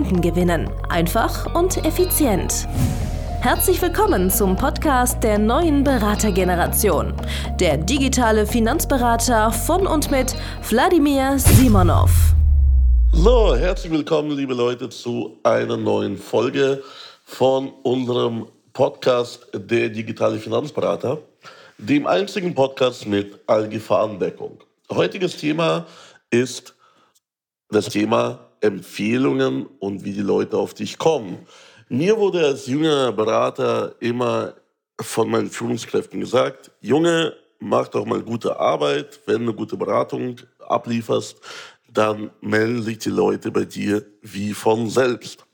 Kunden gewinnen. Einfach und effizient. Herzlich willkommen zum Podcast der neuen Beratergeneration. Der digitale Finanzberater von und mit Wladimir Simonov. So, herzlich willkommen, liebe Leute, zu einer neuen Folge von unserem Podcast Der digitale Finanzberater, dem einzigen Podcast mit Allgefahrendeckung. Heutiges Thema ist das Thema Empfehlungen und wie die Leute auf dich kommen. Mir wurde als junger Berater immer von meinen Führungskräften gesagt, Junge, mach doch mal gute Arbeit, wenn du eine gute Beratung ablieferst, dann melden sich die Leute bei dir wie von selbst.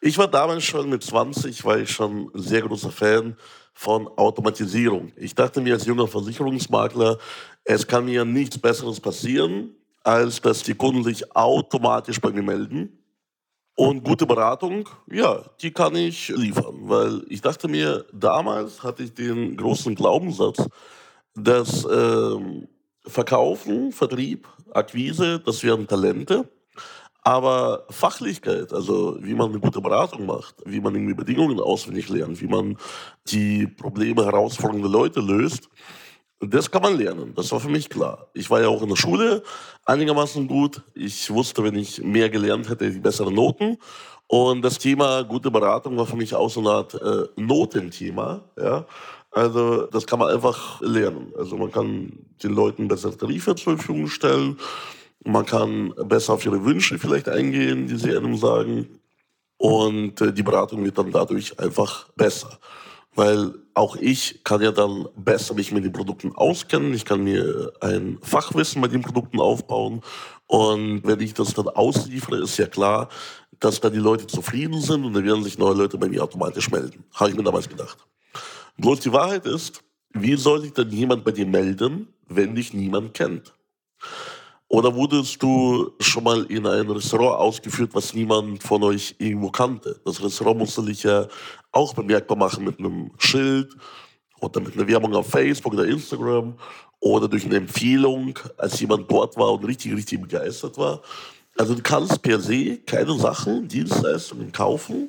Ich war damals schon mit 20, war ich schon ein sehr großer Fan von Automatisierung. Ich dachte mir als junger Versicherungsmakler, es kann mir nichts Besseres passieren, als dass die Kunden sich automatisch bei mir melden. Und gute Beratung, ja, die kann ich liefern, weil ich dachte mir, damals hatte ich den großen Glaubenssatz, dass äh, Verkaufen, Vertrieb, Akquise, das wären Talente. Aber Fachlichkeit, also wie man eine gute Beratung macht, wie man irgendwie Bedingungen auswendig lernt, wie man die Probleme herausfordernde Leute löst, das kann man lernen, das war für mich klar. Ich war ja auch in der Schule einigermaßen gut. Ich wusste, wenn ich mehr gelernt hätte, die besseren Noten. Und das Thema gute Beratung war für mich auch so eine Art äh, Notenthema. Ja? Also das kann man einfach lernen. Also man kann den Leuten bessere Tarife zur Verfügung stellen. Man kann besser auf ihre Wünsche vielleicht eingehen, die sie einem sagen. Und äh, die Beratung wird dann dadurch einfach besser weil auch ich kann ja dann besser mich mit den Produkten auskennen. Ich kann mir ein Fachwissen bei den Produkten aufbauen. Und wenn ich das dann ausliefere, ist ja klar, dass dann die Leute zufrieden sind und dann werden sich neue Leute bei mir automatisch melden. Habe ich mir damals gedacht. Bloß die Wahrheit ist, wie soll sich denn jemand bei dir melden, wenn dich niemand kennt? Oder wurdest du schon mal in ein Restaurant ausgeführt, was niemand von euch irgendwo kannte? Das Restaurant musste dich ja auch bemerkbar machen mit einem Schild oder mit einer Werbung auf Facebook oder Instagram oder durch eine Empfehlung, als jemand dort war und richtig, richtig begeistert war. Also du kannst per se keine Sachen, Dienstleistungen kaufen,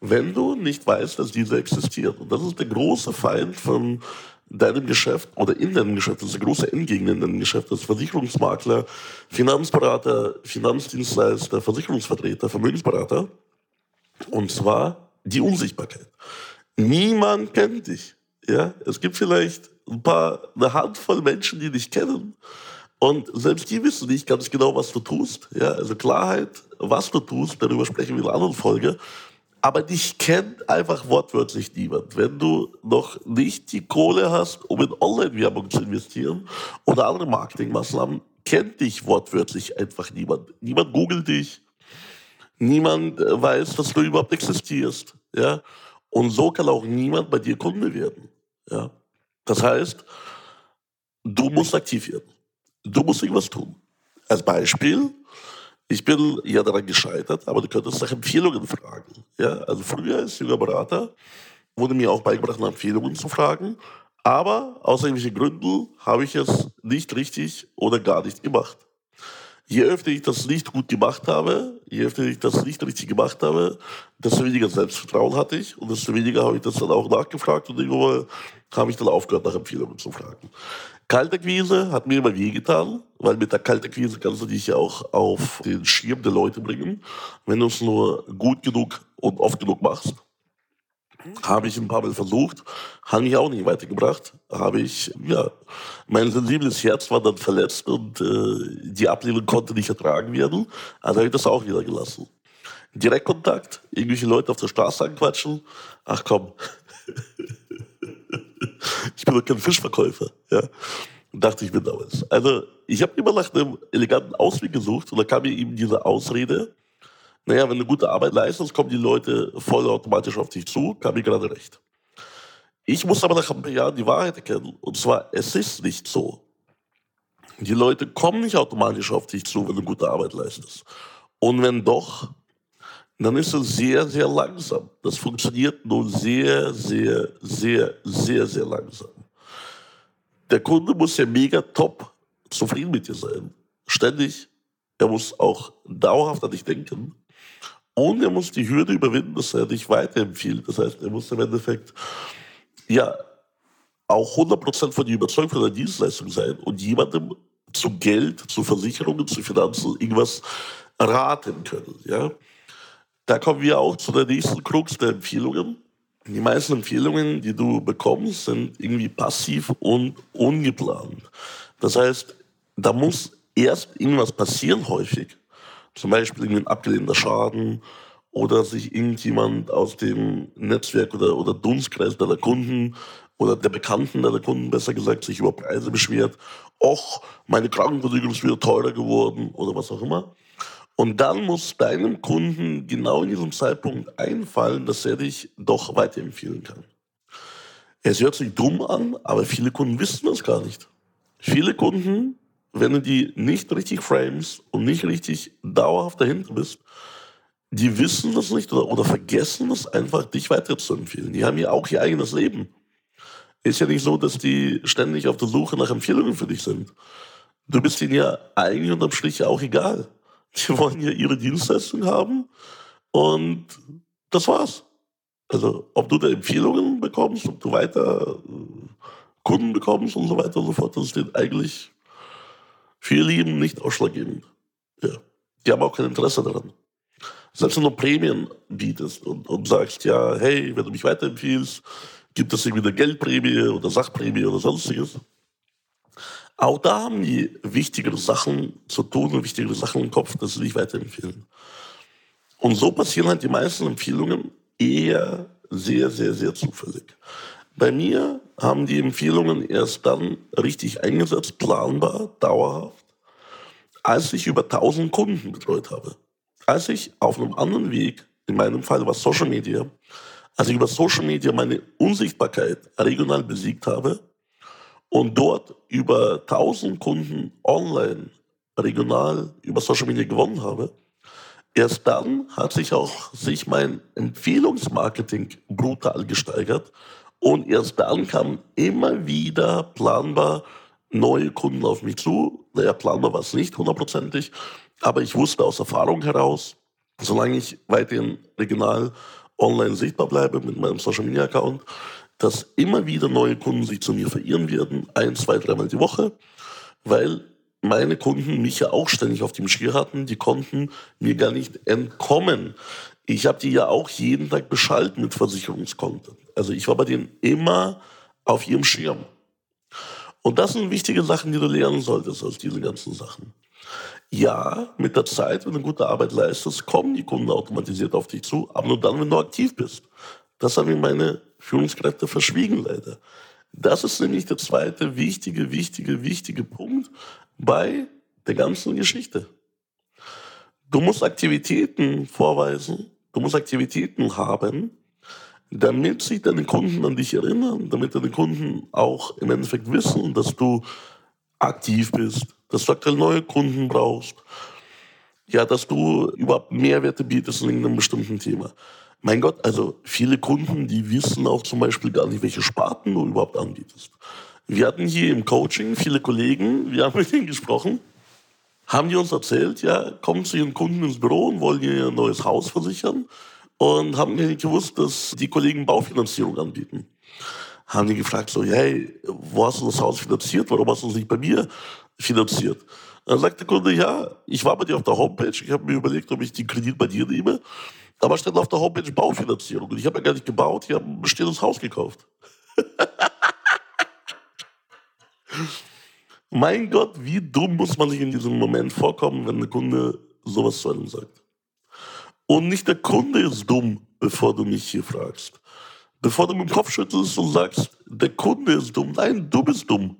wenn du nicht weißt, dass diese existieren. Und das ist der große Feind von deinem Geschäft oder in deinem Geschäft, das ist der große Endgegner in deinem Geschäft, das Versicherungsmakler, Finanzberater, Finanzdienstleister, Versicherungsvertreter, Vermögensberater. Und zwar die Unsichtbarkeit. Niemand kennt dich. Ja, es gibt vielleicht ein paar, eine Handvoll Menschen, die dich kennen. Und selbst die wissen nicht ganz genau, was du tust. Ja, also Klarheit, was du tust, darüber sprechen wir in einer anderen Folge. Aber dich kennt einfach wortwörtlich niemand. Wenn du noch nicht die Kohle hast, um in Online-Werbung zu investieren oder andere Marketingmaßnahmen, kennt dich wortwörtlich einfach niemand. Niemand googelt dich. Niemand äh, weiß, dass du überhaupt existierst. Ja? Und so kann auch niemand bei dir Kunde werden. Ja? Das heißt, du musst aktiv werden. Du musst irgendwas tun. Als Beispiel, ich bin ja daran gescheitert, aber du könntest nach Empfehlungen fragen. Ja, also früher als junger Berater wurde mir auch beigebracht, nach Empfehlungen zu fragen. Aber aus irgendwelchen Gründen habe ich es nicht richtig oder gar nicht gemacht. Je öfter ich das nicht gut gemacht habe, je öfter ich das nicht richtig gemacht habe, desto weniger Selbstvertrauen hatte ich und desto weniger habe ich das dann auch nachgefragt und irgendwann habe ich dann aufgehört, nach Empfehlungen zu fragen. Kaltakquise hat mir immer wehgetan, weil mit der Kaltakquise kannst du dich ja auch auf den Schirm der Leute bringen, wenn du es nur gut genug und oft genug machst. Habe ich ein paar Mal versucht, hat mich auch nicht weitergebracht. Habe ich, ja, mein sensibles Herz war dann verletzt und äh, die Ablehnung konnte nicht ertragen werden. Also habe ich das auch wieder gelassen. Direktkontakt, irgendwelche Leute auf der Straße anquatschen. Ach komm, ich bin doch kein Fischverkäufer. Ja. Dachte ich mir damals. Also ich habe immer nach einem eleganten Ausweg gesucht und da kam mir eben diese Ausrede, naja, wenn du gute Arbeit leistest, kommen die Leute vollautomatisch auf dich zu, kam mir gerade recht. Ich muss aber nach ein paar Jahren die Wahrheit erkennen. Und zwar, es ist nicht so. Die Leute kommen nicht automatisch auf dich zu, wenn du gute Arbeit leistest. Und wenn doch, dann ist es sehr, sehr langsam. Das funktioniert nur sehr, sehr, sehr, sehr, sehr langsam. Der Kunde muss ja mega top zufrieden mit dir sein. Ständig. Er muss auch dauerhaft an dich denken. Und er muss die Hürde überwinden, dass er dich weiterempfiehlt. Das heißt, er muss im Endeffekt ja auch 100% von der Überzeugung von der Dienstleistung sein und jemandem zu Geld, zu Versicherungen, zu Finanzen irgendwas raten können. Ja? Da kommen wir auch zu der nächsten Krux der Empfehlungen. Die meisten Empfehlungen, die du bekommst, sind irgendwie passiv und ungeplant. Das heißt, da muss erst irgendwas passieren häufig. Zum Beispiel ein abgelehnter Schaden oder sich irgendjemand aus dem Netzwerk oder, oder Dunstkreis deiner Kunden oder der Bekannten deiner Kunden, besser gesagt, sich über Preise beschwert. Och, meine Krankenversicherung ist wieder teurer geworden oder was auch immer. Und dann muss deinem Kunden genau in diesem Zeitpunkt einfallen, dass er dich doch weiterempfehlen kann. Es hört sich dumm an, aber viele Kunden wissen das gar nicht. Viele Kunden, wenn du die nicht richtig frames und nicht richtig dauerhaft dahinter bist, die wissen das nicht oder, oder vergessen es einfach, dich weiterzuempfehlen. Die haben ja auch ihr eigenes Leben. Ist ja nicht so, dass die ständig auf der Suche nach Empfehlungen für dich sind. Du bist ihnen ja eigentlich unterm Strich auch egal. Die wollen ja ihre Dienstleistung haben und das war's. Also, ob du da Empfehlungen bekommst, ob du weiter äh, Kunden bekommst und so weiter und so fort, das ist denen eigentlich für ihr nicht ausschlaggebend. Ja. Die haben auch kein Interesse daran. Selbst wenn du Prämien bietest und, und sagst, ja, hey, wenn du mich weiterempfiehlst, gibt es irgendwie eine Geldprämie oder Sachprämie oder sonstiges. Auch da haben die wichtigere Sachen zu tun und wichtigere Sachen im Kopf, dass sie dich weiterempfehlen. Und so passieren halt die meisten Empfehlungen eher sehr, sehr, sehr zufällig. Bei mir haben die Empfehlungen erst dann richtig eingesetzt, planbar, dauerhaft, als ich über 1000 Kunden betreut habe. Als ich auf einem anderen Weg, in meinem Fall über Social Media, als ich über Social Media meine Unsichtbarkeit regional besiegt habe, und dort über 1000 Kunden online, regional über Social Media gewonnen habe, erst dann hat sich auch sich mein Empfehlungsmarketing brutal gesteigert und erst dann kamen immer wieder planbar neue Kunden auf mich zu. Naja, planbar war es nicht hundertprozentig, aber ich wusste aus Erfahrung heraus, solange ich weiterhin regional online sichtbar bleibe mit meinem Social Media Account, dass immer wieder neue Kunden sich zu mir verirren werden, ein, zwei, dreimal die Woche, weil meine Kunden mich ja auch ständig auf dem Schirr hatten, die konnten mir gar nicht entkommen. Ich habe die ja auch jeden Tag beschallt mit Versicherungskonten. Also ich war bei denen immer auf ihrem Schirm. Und das sind wichtige Sachen, die du lernen solltest aus diesen ganzen Sachen. Ja, mit der Zeit, wenn du gute Arbeit leistest, kommen die Kunden automatisiert auf dich zu, aber nur dann, wenn du aktiv bist. Das haben mir meine Führungskräfte verschwiegen leider. Das ist nämlich der zweite wichtige, wichtige, wichtige Punkt bei der ganzen Geschichte. Du musst Aktivitäten vorweisen, du musst Aktivitäten haben, damit sich deine Kunden an dich erinnern, damit deine Kunden auch im Endeffekt wissen, dass du aktiv bist, dass du aktuell neue Kunden brauchst, ja, dass du überhaupt Mehrwerte bietest in irgendeinem bestimmten Thema. Mein Gott, also viele Kunden, die wissen auch zum Beispiel gar nicht, welche Sparten du überhaupt anbietest. Wir hatten hier im Coaching viele Kollegen, wir haben mit ihnen gesprochen, haben die uns erzählt, ja, kommen zu ihren Kunden ins Büro und wollen ihr neues Haus versichern und haben nicht gewusst, dass die Kollegen Baufinanzierung anbieten. Haben die gefragt, so, hey, wo hast du das Haus finanziert? Warum hast du es nicht bei mir finanziert? Dann sagt der Kunde, ja, ich war bei dir auf der Homepage, ich habe mir überlegt, ob ich den Kredit bei dir nehme. Aber stand auf der Homepage Baufinanzierung. Und ich habe ja gar nicht gebaut, ich habe ein bestehendes Haus gekauft. mein Gott, wie dumm muss man sich in diesem Moment vorkommen, wenn der Kunde sowas zu einem sagt. Und nicht der Kunde ist dumm, bevor du mich hier fragst. Bevor du mit dem Kopf schüttelst und sagst, der Kunde ist dumm. Nein, du bist dumm.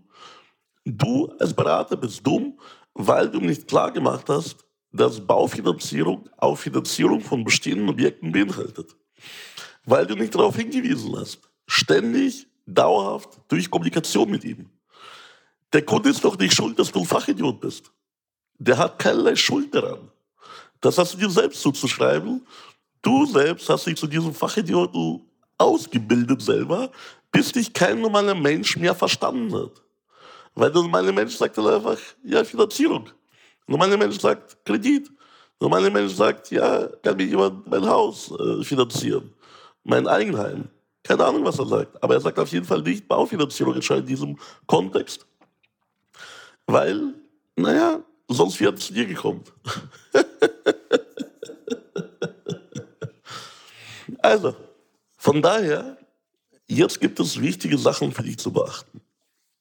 Du als Berater bist dumm, weil du nicht klar gemacht hast, dass Baufinanzierung auch Finanzierung von bestehenden Objekten beinhaltet. Weil du nicht darauf hingewiesen hast. Ständig, dauerhaft, durch Kommunikation mit ihm. Der Kunde ist doch nicht schuld, dass du ein Fachidiot bist. Der hat keinerlei Schuld daran. Das hast du dir selbst zuzuschreiben. Du selbst hast dich zu diesem Fachidioten ausgebildet selber, bis dich kein normaler Mensch mehr verstanden hat. Weil der normale Mensch sagt dann einfach, ja, Finanzierung. Der normale Mensch sagt Kredit. Der normale Mensch sagt, ja, kann mir jemand mein Haus äh, finanzieren, mein Eigenheim. Keine Ahnung, was er sagt. Aber er sagt auf jeden Fall nicht Baufinanzierung in diesem Kontext. Weil, naja, sonst wäre es dir gekommen. also, von daher, jetzt gibt es wichtige Sachen für dich zu beachten.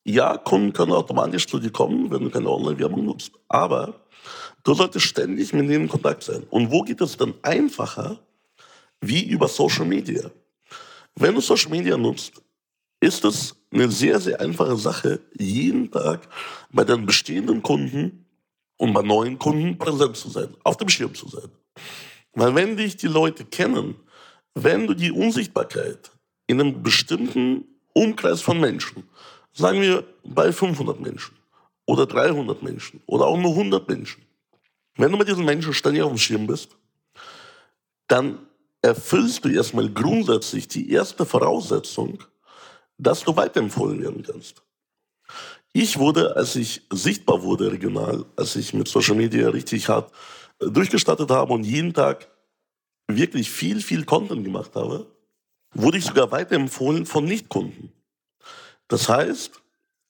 Ja, Kunden können automatisch zu dir kommen, wenn du keine Online-Werbung nutzt. Aber du solltest ständig mit denen in Kontakt sein. Und wo geht es dann einfacher? Wie über Social Media. Wenn du Social Media nutzt, ist es eine sehr, sehr einfache Sache, jeden Tag bei deinen bestehenden Kunden und bei neuen Kunden präsent zu sein, auf dem Schirm zu sein. Weil wenn dich die Leute kennen, wenn du die Unsichtbarkeit in einem bestimmten Umkreis von Menschen, sagen wir bei 500 Menschen oder 300 Menschen oder auch nur 100 Menschen, wenn du mit diesen Menschen ständig auf dem Schirm bist, dann erfüllst du erstmal grundsätzlich die erste Voraussetzung, dass du weiterempfohlen werden kannst. Ich wurde, als ich sichtbar wurde regional, als ich mit Social Media richtig hart äh, durchgestattet habe und jeden Tag wirklich viel, viel Content gemacht habe, wurde ich sogar weiterempfohlen von Nichtkunden. Das heißt,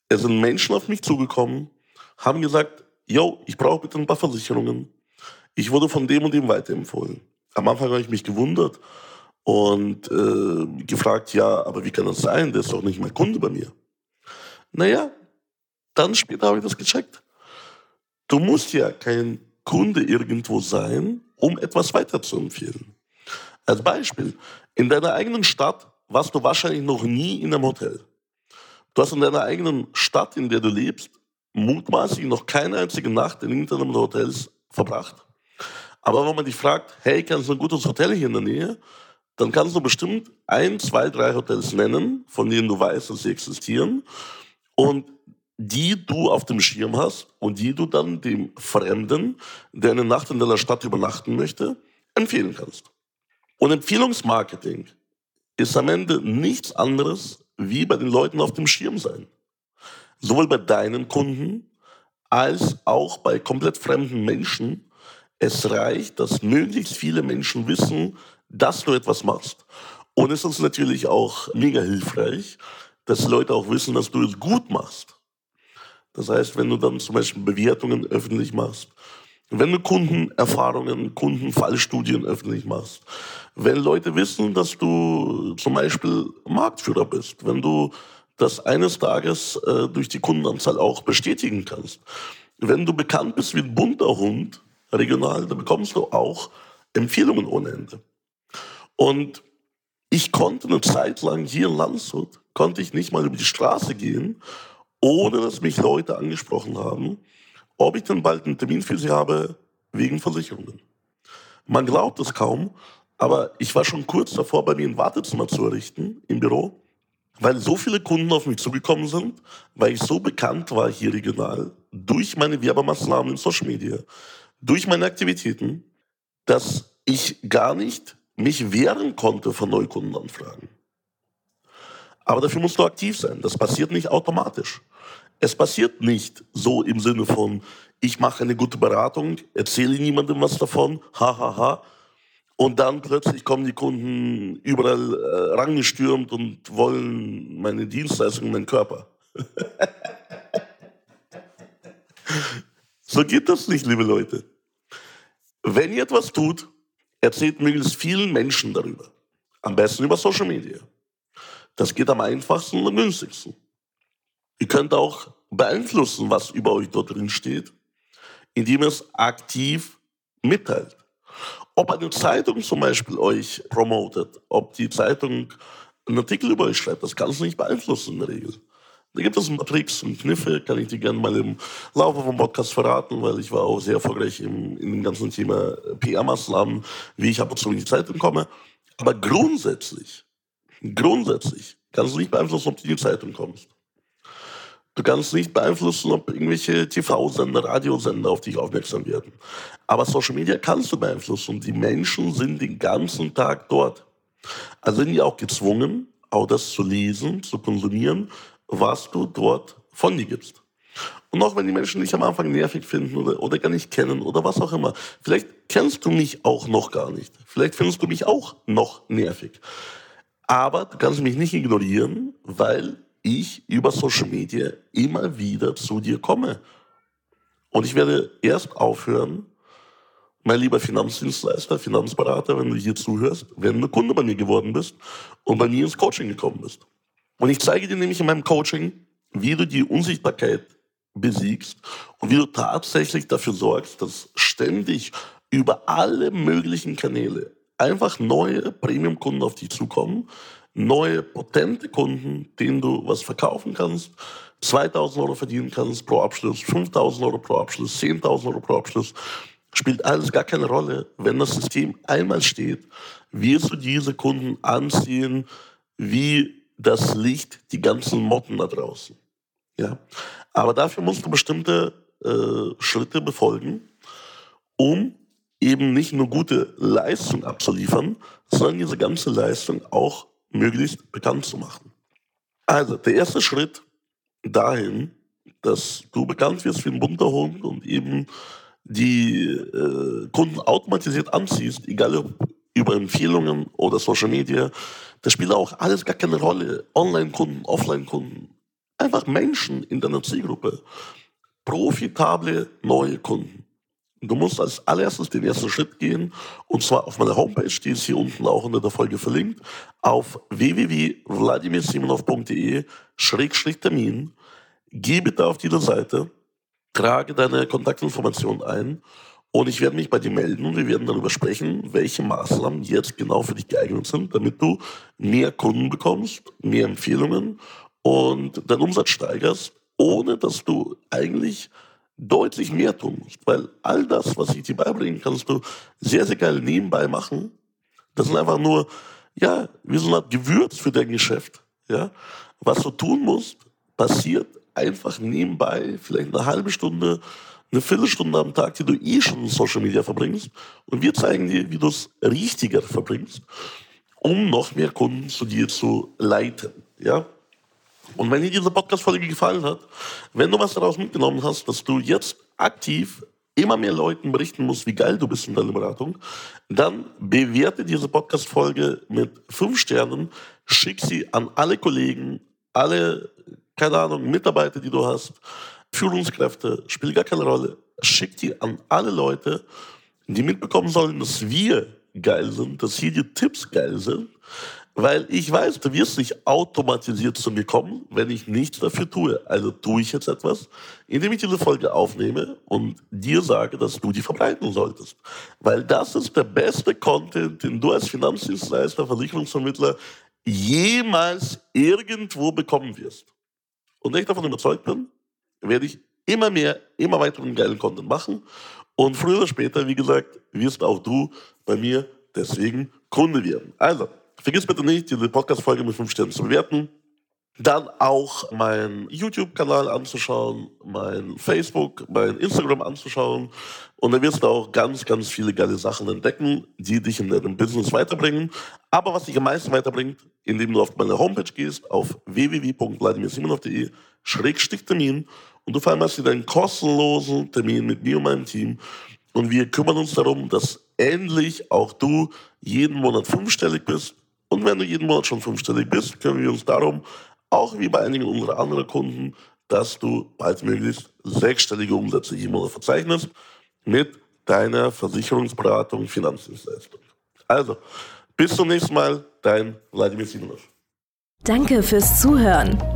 es sind Menschen auf mich zugekommen, haben gesagt, yo, ich brauche bitte ein paar Versicherungen. Ich wurde von dem und dem weiterempfohlen. Am Anfang habe ich mich gewundert und äh, gefragt, ja, aber wie kann das sein? Der ist doch nicht mein Kunde bei mir. Naja, dann später habe ich das gecheckt. Du musst ja kein Kunde irgendwo sein, um etwas weiterzuempfehlen. Als Beispiel, in deiner eigenen Stadt warst du wahrscheinlich noch nie in einem Hotel. Du hast in deiner eigenen Stadt, in der du lebst, mutmaßlich noch keine einzige Nacht in irgendeinem Hotels verbracht. Aber wenn man dich fragt, hey, kannst du ein gutes Hotel hier in der Nähe? Dann kannst du bestimmt ein, zwei, drei Hotels nennen, von denen du weißt, dass sie existieren. Und die du auf dem Schirm hast und die du dann dem Fremden, der eine Nacht in deiner Stadt übernachten möchte, empfehlen kannst. Und Empfehlungsmarketing ist am Ende nichts anderes wie bei den Leuten auf dem Schirm sein. Sowohl bei deinen Kunden als auch bei komplett fremden Menschen. Es reicht, dass möglichst viele Menschen wissen, dass du etwas machst. Und es ist natürlich auch mega hilfreich, dass Leute auch wissen, dass du es gut machst. Das heißt, wenn du dann zum Beispiel Bewertungen öffentlich machst, wenn du Kundenerfahrungen, Kundenfallstudien öffentlich machst, wenn Leute wissen, dass du zum Beispiel Marktführer bist, wenn du das eines Tages äh, durch die Kundenanzahl auch bestätigen kannst, wenn du bekannt bist wie ein bunter Hund regional, dann bekommst du auch Empfehlungen ohne Ende. Und ich konnte eine Zeit lang hier in Landshut, konnte ich nicht mal über die Straße gehen ohne dass mich Leute angesprochen haben, ob ich denn bald einen Termin für sie habe wegen Versicherungen. Man glaubt es kaum, aber ich war schon kurz davor, bei mir ein Wartezimmer zu errichten im Büro, weil so viele Kunden auf mich zugekommen sind, weil ich so bekannt war hier regional, durch meine Werbemaßnahmen in Social Media, durch meine Aktivitäten, dass ich gar nicht mich wehren konnte von Neukundenanfragen. Aber dafür musst du aktiv sein. Das passiert nicht automatisch. Es passiert nicht so im Sinne von, ich mache eine gute Beratung, erzähle niemandem was davon, hahaha. Ha, ha. Und dann plötzlich kommen die Kunden überall äh, rangestürmt und wollen meine Dienstleistung, meinen Körper. so geht das nicht, liebe Leute. Wenn ihr etwas tut, erzählt möglichst vielen Menschen darüber. Am besten über Social Media. Das geht am einfachsten und am günstigsten. Ihr könnt auch beeinflussen, was über euch dort drin steht, indem ihr es aktiv mitteilt. Ob eine Zeitung zum Beispiel euch promotet, ob die Zeitung einen Artikel über euch schreibt, das kannst du nicht beeinflussen in der Regel. Da gibt es Tricks und Kniffe, kann ich dir gerne mal im Laufe vom Podcast verraten, weil ich war auch sehr erfolgreich im, in dem ganzen Thema PR-Maßnahmen, wie ich ab und zu in die Zeitung komme. Aber grundsätzlich, grundsätzlich kannst du nicht beeinflussen, ob du in die Zeitung kommst. Du kannst nicht beeinflussen, ob irgendwelche TV-Sender, Radiosender auf dich aufmerksam werden. Aber Social Media kannst du beeinflussen. Die Menschen sind den ganzen Tag dort. Also sind die auch gezwungen, auch das zu lesen, zu konsumieren, was du dort von dir gibst. Und auch wenn die Menschen dich am Anfang nervig finden oder, oder gar nicht kennen oder was auch immer, vielleicht kennst du mich auch noch gar nicht. Vielleicht findest du mich auch noch nervig. Aber du kannst mich nicht ignorieren, weil ich über Social Media immer wieder zu dir komme. Und ich werde erst aufhören, mein lieber Finanzdienstleister, Finanzberater, wenn du hier zuhörst, wenn du Kunde bei mir geworden bist und bei mir ins Coaching gekommen bist. Und ich zeige dir nämlich in meinem Coaching, wie du die Unsichtbarkeit besiegst und wie du tatsächlich dafür sorgst, dass ständig über alle möglichen Kanäle einfach neue Premium-Kunden auf dich zukommen, neue potente Kunden, denen du was verkaufen kannst, 2000 Euro verdienen kannst pro Abschluss, 5000 Euro pro Abschluss, 10.000 Euro pro Abschluss, spielt alles gar keine Rolle. Wenn das System einmal steht, wirst du diese Kunden anziehen wie das Licht, die ganzen Motten da draußen. Ja? Aber dafür musst du bestimmte äh, Schritte befolgen, um eben nicht nur gute Leistung abzuliefern, sondern diese ganze Leistung auch möglichst bekannt zu machen. Also der erste Schritt dahin, dass du bekannt wirst wie ein bunter Hund und eben die äh, Kunden automatisiert anziehst, egal ob über Empfehlungen oder Social Media, das spielt auch alles gar keine Rolle. Online-Kunden, Offline-Kunden, einfach Menschen in deiner Zielgruppe. Profitable neue Kunden. Du musst als allererstes den ersten Schritt gehen und zwar auf meiner Homepage, die ist hier unten auch unter der Folge verlinkt, auf www.vladimirsimonov.de-termin. Geh bitte auf diese Seite, trage deine Kontaktinformationen ein und ich werde mich bei dir melden und wir werden darüber sprechen, welche Maßnahmen jetzt genau für dich geeignet sind, damit du mehr Kunden bekommst, mehr Empfehlungen und deinen Umsatz steigerst, ohne dass du eigentlich deutlich mehr tun musst. Weil all das, was ich dir beibringen, kannst du sehr, sehr geil nebenbei machen. Das sind einfach nur, ja, wie so eine Art Gewürz für dein Geschäft. Ja? Was du tun musst, passiert einfach nebenbei, vielleicht eine halbe Stunde, eine Viertelstunde am Tag, die du eh schon in Social Media verbringst. Und wir zeigen dir, wie du es richtiger verbringst, um noch mehr Kunden zu dir zu leiten. Ja? Und wenn dir diese Podcast-Folge gefallen hat, wenn du was daraus mitgenommen hast, dass du jetzt aktiv immer mehr Leuten berichten musst, wie geil du bist in deiner Beratung, dann bewerte diese Podcast-Folge mit fünf Sternen, schick sie an alle Kollegen, alle, keine Ahnung, Mitarbeiter, die du hast, Führungskräfte, spielt gar keine Rolle. Schick die an alle Leute, die mitbekommen sollen, dass wir geil sind, dass hier die Tipps geil sind, weil ich weiß, du wirst nicht automatisiert zu mir kommen, wenn ich nichts dafür tue. Also tue ich jetzt etwas, indem ich diese Folge aufnehme und dir sage, dass du die verbreiten solltest. Weil das ist der beste Content, den du als Finanzdienstleister, Versicherungsvermittler jemals irgendwo bekommen wirst. Und wenn ich davon überzeugt bin, werde ich immer mehr, immer weiteren geilen Content machen. Und früher oder später, wie gesagt, wirst auch du bei mir deswegen Kunde werden. Also, Vergiss bitte nicht, diese Podcast-Folge mit 5 Sternen zu bewerten. Dann auch meinen YouTube-Kanal anzuschauen, mein Facebook, mein Instagram anzuschauen. Und dann wirst du auch ganz, ganz viele geile Sachen entdecken, die dich in deinem Business weiterbringen. Aber was dich am meisten weiterbringt, indem du auf meine Homepage gehst, auf www.vladimirsimonov.de Termin und du vereinbarst dir deinen kostenlosen Termin mit mir und meinem Team. Und wir kümmern uns darum, dass endlich auch du jeden Monat fünfstellig bist und wenn du jeden Monat schon fünfstellig bist, können wir uns darum, auch wie bei einigen unserer anderen Kunden, dass du baldmöglichst sechsstellige Umsätze jeden Monat verzeichnest mit deiner Versicherungsberatung, Finanzdienstleistung. Also, bis zum nächsten Mal, dein Vladimir Simonov. Danke fürs Zuhören.